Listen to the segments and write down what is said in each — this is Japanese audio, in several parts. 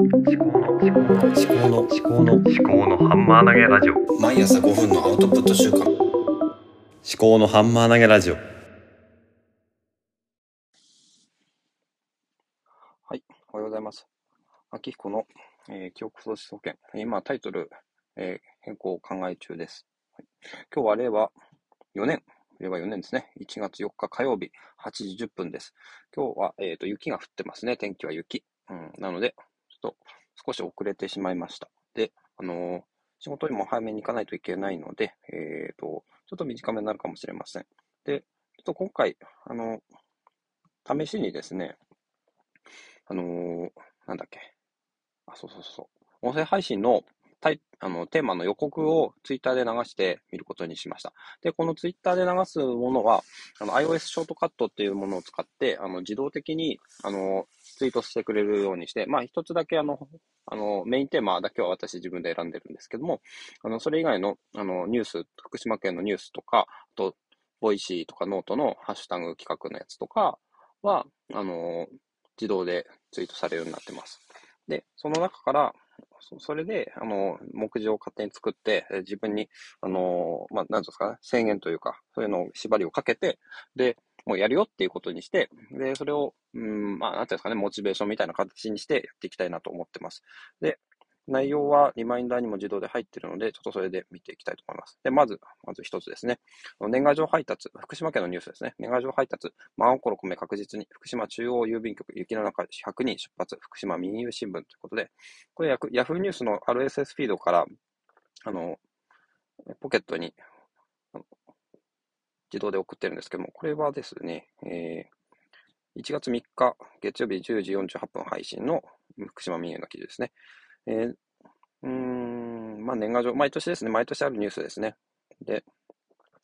思考の思考の思考の思考の思考のハンマー投げラジオ毎朝5分のアウトプット週間思考のハンマー投げラジオはい、おはようございます。秋彦の、えー記憶喪失保険。今、タイトル、えー変更を考え中です。はい今日は令和4年、令和4年ですね。1月4日火曜日、8時10分です。今日は、えーと雪が降ってますね。天気は雪。うん、なので、と少し遅れてしまいました。で、あのー仕事にも早めに行かないといけないので、えっ、と、ちょっと短めになるかもしれません。で、ちょっと今回、あの試しにですね、あのーなんだっけ。あ、そうそうそう。音声配信のタイあのテーマの予告をツイッターで流してみることにしました。で、このツイッターで流すものは、あの iOS ショートカットっていうものを使って、あの自動的にあのツイートしてくれるようにして、まあ一つだけあの、あのメインテーマだけは私自分で選んでるんですけども、あのそれ以外のあのニュース、福島県のニュースとか、あと、 Voicy とかノートのハッシュタグ企画のやつとかは、あの自動でツイートされるようになってます。で、その中から、そそれで、あの、目次を勝手に作って、え自分に、あの、まあ、なんていうんですかね、制限というか、そういうのを縛りをかけて、で、もうやるよっていうことにして、で、それを、うん、まあ、なんていうんですかね、モチベーションみたいな形にしてやっていきたいなと思ってます。で、内容はリマインダーにも自動で入っているので、ちょっとそれで見ていきたいと思います。で、まず、まず一つですね。年賀状配達、福島県のニュースですね。年賀状配達、真心込め確実に、福島中央郵便局、雪の中100人出発、福島民友新聞ということで、これヤフ、ーニュースの RSS フィードから、あの、ポケットに自動で送ってるんですけども、これはですね、えー1月3日、月曜日10時48分配信の福島民友の記事ですね。えーうん、まあ年賀状、毎年ですね、毎年あるニュースですね。で、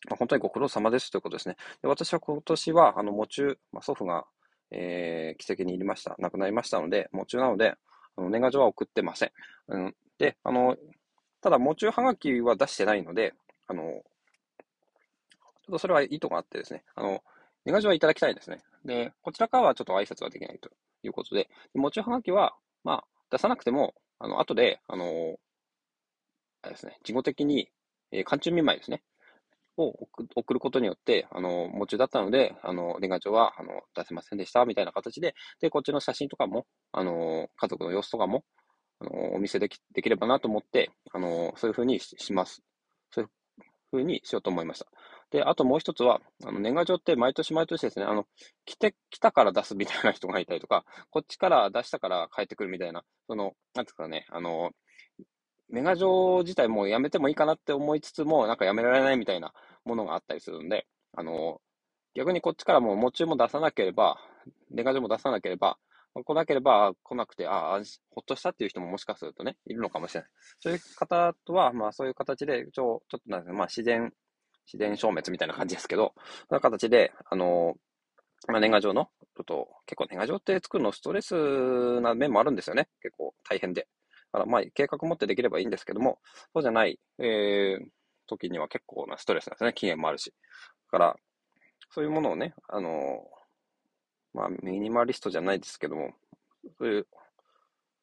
まあ、本当にご苦労様ですということですね。で私は今年は、あの、喪中、まあ、祖父が、えー、奇跡に入りました。亡くなりましたので、喪中なので、あの年賀状は送ってません。うん、で、あの、ただ、喪中はがきは出してないので、あの、ちょっとそれは意図があってですね、あの、年賀状はいただきたいですね。で、こちらからはちょっと挨拶はできないということで、喪中はがきは、まあ、出さなくても、あの、後で、あの、あれですね、事後的に、えー、寒中見舞いですね。を送送ることによって、あの、夢中だったので、あの、年賀状は、あの、出せませんでした、みたいな形で、で、こっちの写真とかも、あの、家族の様子とかも、あの、お見せでき、できればなと思って、あの、そういうふうにしします。そういうふうにしようと思いました。で、あともう一つは、あの、年賀状って毎年毎年ですね、あの、来て、来たから出すみたいな人がいたりとか、こっちから出したから帰ってくるみたいな、その、なんですかね、あの、年賀状自体もうやめてもいいかなって思いつつも、なんかやめられないみたいなものがあったりするんで、あの、逆にこっちからもう、喪中も出さなければ、年賀状も出さなければ、来なければ来なくて、ああ、ほっとしたっていう人ももしかするとね、いるのかもしれない。そういう方とは、まあそういう形で、ちょ、ちょっとなんですか、まあ自然、自然消滅みたいな感じですけど、そんな形で、あの、まあ年賀状の、ちょっと、結構年賀状って作るのストレスな面もあるんですよね。結構大変で。だからまあ計画持ってできればいいんですけども、そうじゃない、えー、時には結構なストレスなんですね。期限もあるし。だから、そういうものをね、あの、まあ、ミニマリストじゃないですけども、そういう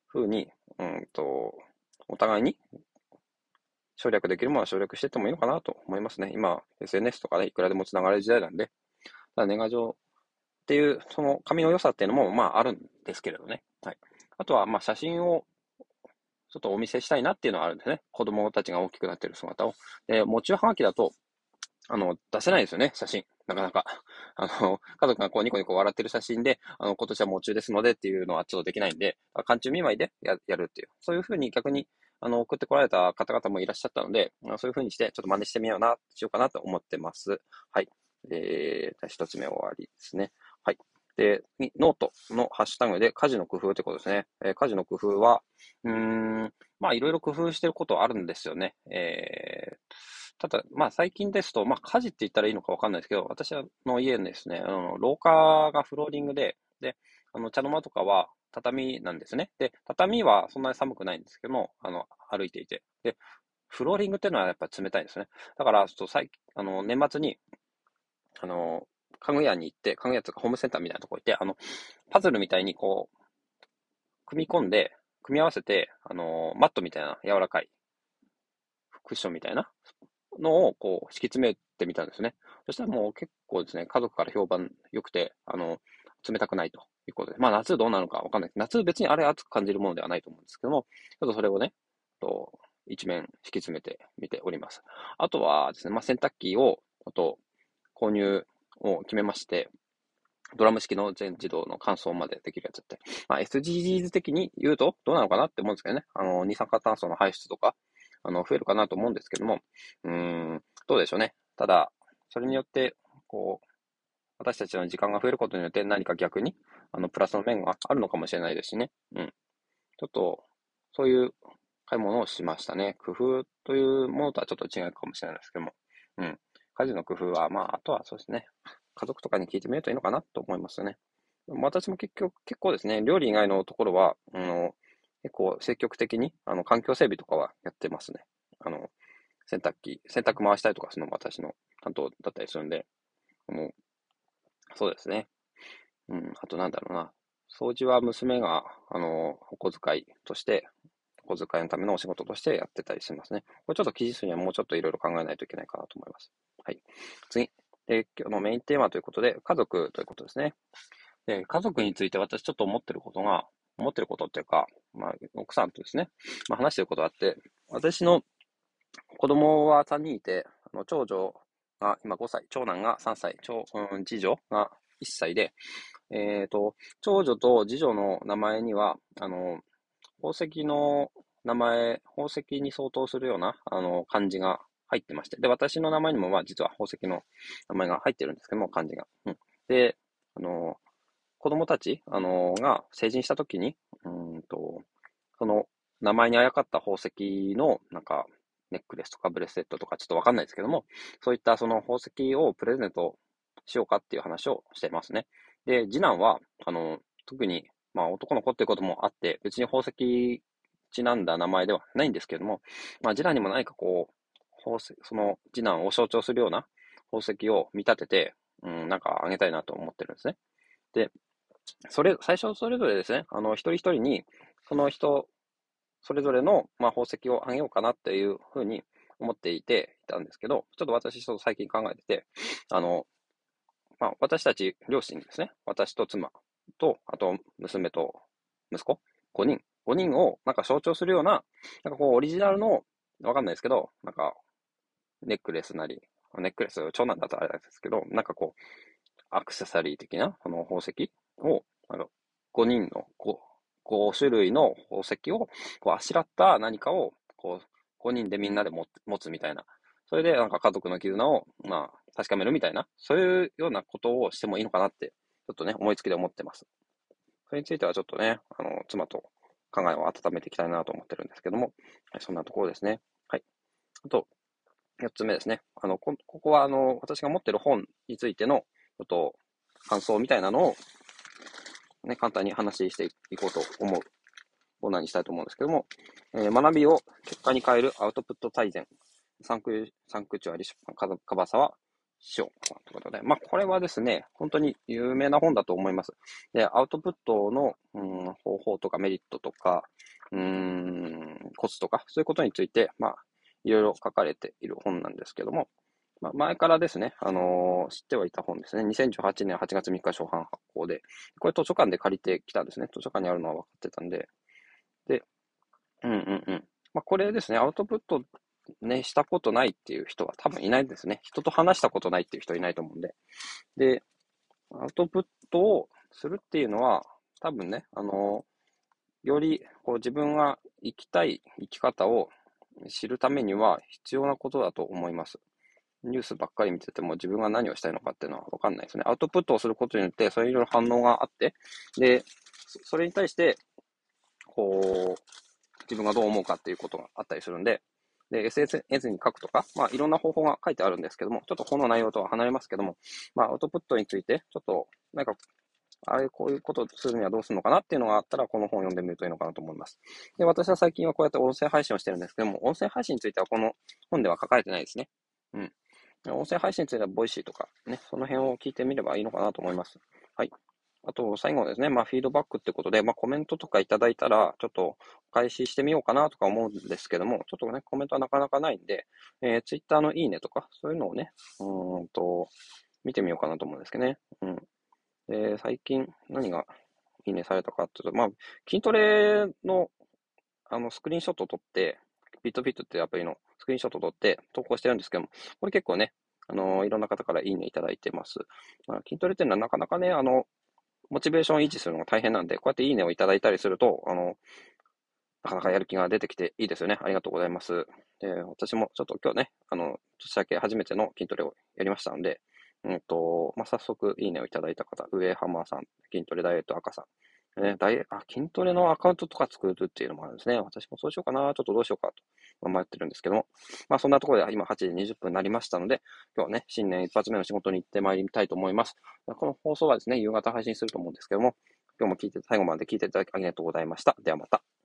ふうに、うんと、お互いに省略できるものは省略していってもいいのかなと思いますね。今、SNS とかでいくらでもつながる時代なんで、ただ年賀状っていう、その紙の良さっていうのも、まあ、あるんですけれどね。はい。あとは、まあ、写真をちょっとお見せしたいなっていうのはあるんですね。子供たちが大きくなってる姿を。で、持ちはがきだと、あの、出せないですよね、写真。なかなか。あの、家族がこうニコニコ笑ってる写真で、あの、今年は夢中ですのでっていうのはちょっとできないんで、寒中見舞いでややるっていう。そういうふうに逆に、あの、送ってこられた方々もいらっしゃったので、そういうふうにして、ちょっと真似してみような、しようかなと思ってます。はい。えー、一つ目終わりですね。はい。で、ノートのハッシュタグで家事の工夫ってことですね。えー、家事の工夫は、うん、まあ、いろいろ工夫してることあるんですよね。えー、ただ、まあ、最近ですと、まあ、家事って言ったらいいのかわかんないですけど、私の家ですね、あの、廊下がフローリングで、で、あの、茶の間とかは畳なんですね。で、畳はそんなに寒くないんですけども、あの、歩いていて。で、フローリングっていうのはやっぱ冷たいんですね。だから、ちょっと最あの、年末に、あの、家具屋に行って、家具屋とかホームセンターみたいなとこ行って、あの、パズルみたいにこう、組み込んで、組み合わせて、あのーマットみたいな柔らかいクッションみたいなのをこう敷き詰めてみたんですね。そしたらもう結構ですね、家族から評判良くて、あの、冷たくないということで。まあ夏どうなのかわかんない。夏別にあれ熱く感じるものではないと思うんですけども、ちょっとそれをね、と一面敷き詰めてみております。あとはですね、まあ洗濯機を、あと購入を決めまして、ドラム式の全自動の乾燥までできるやつって。まあ SDGs 的に言うとどうなのかなって思うんですけどね。あの、二酸化炭素の排出とか、あの、増えるかなと思うんですけども、うん、どうでしょうね。ただ、それによって、こう、私たちの時間が増えることによって何か逆に、あの、プラスの面があるのかもしれないですしね。うん。ちょっと、そういう買い物をしましたね。工夫というものとはちょっと違うかもしれないですけども。うん。家事の工夫は、まあ、あとはそうですね。家族とかに聞いてみるといいのかなと思いますよね。私も結局、結構ですね、料理以外のところは、あの、結構積極的に、あの、環境整備とかはやってますね。あの、洗濯機、洗濯回したりとかするのも私の担当だったりするんで、もう、そうですね。うん、あとなんだろうな。掃除は娘が、あの、お小遣いとして、お小遣いのためのお仕事としてやってたりしますね。これちょっと記事数にはもうちょっといろいろ考えないといけないかなと思います。はい。次。で、今日のメインテーマということで、家族ということですね。で、家族について私ちょっと思ってることが、思ってることっていうか、まあ、奥さんとですね、まあ、話してることがあって、私の子供は3人いて、あの長女が今5歳、長男が3歳、長うん、次女が1歳で、えっ、と、長女と次女の名前には、あの、宝石の名前、宝石に相当するような、あの、漢字が入ってまして、で、私の名前にも、まあ、実は宝石の名前が入ってるんですけども、漢字が。うん。で、あの、子供たち、あの、が成人したときに、うんと、その、名前にあやかった宝石の、なんか、ネックレスとかブレスレットとかちょっとわかんないですけども、そういったその宝石をプレゼントしようかっていう話をしてますね。で、次男は、あの、特に、まあ男の子っていうこともあって、別に宝石ちなんだ名前ではないんですけども、まあ次男にも何かこう、宝石、その次男を象徴するような宝石を見立てて、うん、なんかあげたいなと思ってるんですね。で、それ、最初それぞれですね、あの、一人一人に、その人、それぞれの、まあ、宝石をあげようかなっていうふうに思っていて、いたんですけど、ちょっと私、ちょっと最近考えてて、あの、まあ、私たち両親ですね、私と妻と、あと、娘と息子、5人、5人をなんか象徴するような、なんかこう、オリジナルの、わかんないですけど、なんか、ネックレスなり、ネックレス、長男だとあれなんですけど、なんかこう、アクセサリー的な、その宝石を、あの、5人の、5、5種類の宝石を、こう、あしらった何かを、こう、5人でみんなで持つみたいな。それで、なんか家族の絆を、まあ、確かめるみたいな、そういうようなことをしてもいいのかなって、ちょっとね、思いつきで思ってます。それについてはちょっとね、あの、妻と考えを温めていきたいなと思ってるんですけども、そんなところですね。はい。あと、4つ目ですね。あの、こここは、あの、私が持ってる本についての、ちょっと、感想みたいなのを、ね、簡単に話していこうと思うコーナーにしたいと思うんですけども、えー学びを結果に変えるアウトプット大全、サンク、サンクチュアリ出版、か樺沢師匠ということで、まあ、これはですね、本当に有名な本だと思います。で、アウトプットの、うん、方法とかメリットとか、うん、コツとか、そういうことについて、まあ、いろいろ書かれている本なんですけども、まあ、前からですね、あのー知ってはいた本ですね。2018年8月3日初版発行で、これ図書館で借りてきたんですね。図書館にあるのは分かってたんで。で、うんうんうん。まあ、これですね、アウトプットね、したことないっていう人は多分いないですね。人と話したことないっていう人いないと思うんで。で、アウトプットをするっていうのは、多分ね、あのーよりこう自分が生きたい生き方を知るためには必要なことだと思います。ニュースばっかり見てても自分が何をしたいのかっていうのはわかんないですね。アウトプットをすることによって、それいろいろ反応があって、で、それに対して、こう、自分がどう思うかっていうことがあったりするんで、で、SNS に書くとか、まあ、いろんな方法が書いてあるんですけども、ちょっとこの内容とは離れますけども、まあ、アウトプットについて、ちょっと、なんか、あれ、こういうことをするにはどうするのかなっていうのがあったら、この本を読んでみるといいのかなと思います。で、私は最近はこうやって音声配信をしてるんですけども、音声配信についてはこの本では書かれてないですね。うん。音声配信については、 Voicy とか、ね、その辺を聞いてみればいいのかなと思います。はい。あと、最後ですね、まあ、フィードバックってことで、まあ、コメントとかいただいたら、ちょっと、お返してみようかなとか思うんですけども、ちょっとね、コメントはなかなかないんで、えー、ツイッターのいいねとか、そういうのをね、うんと、見てみようかなと思うんですけどね。うん。で、最近、何がいいねされたかっていうと、まあ、筋トレの、あの、スクリーンショットを撮って、ビットフィットっていうアプリのクリーンショット撮って投稿してるんですけども、これ結構ね、あの、いろんな方からいいねいただいてます。まあ、筋トレっていうのはなかなかね、あの、モチベーションを維持するのが大変なんで、こうやっていいねをいただいたりすると、あの、なかなかやる気が出てきていいですよね。ありがとうございます。で、私もちょっと今日ね、あの、年明け初めての筋トレをやりましたので、うんと、まあ、早速いいねをいただいた方、上浜さん、筋トレダイエット赤さん、ね、ダイあ、筋トレのアカウントとか作るっていうのもあるんですね。私もそうしようかな。ちょっとどうしようかと迷ってるんですけども。まあそんなところで今8時20分になりましたので、今日はね、新年一発目の仕事に行ってまいりたいと思います。この放送はですね、夕方配信すると思うんですけども、今日も聞いて、最後まで聞いていただきありがとうございました。ではまた。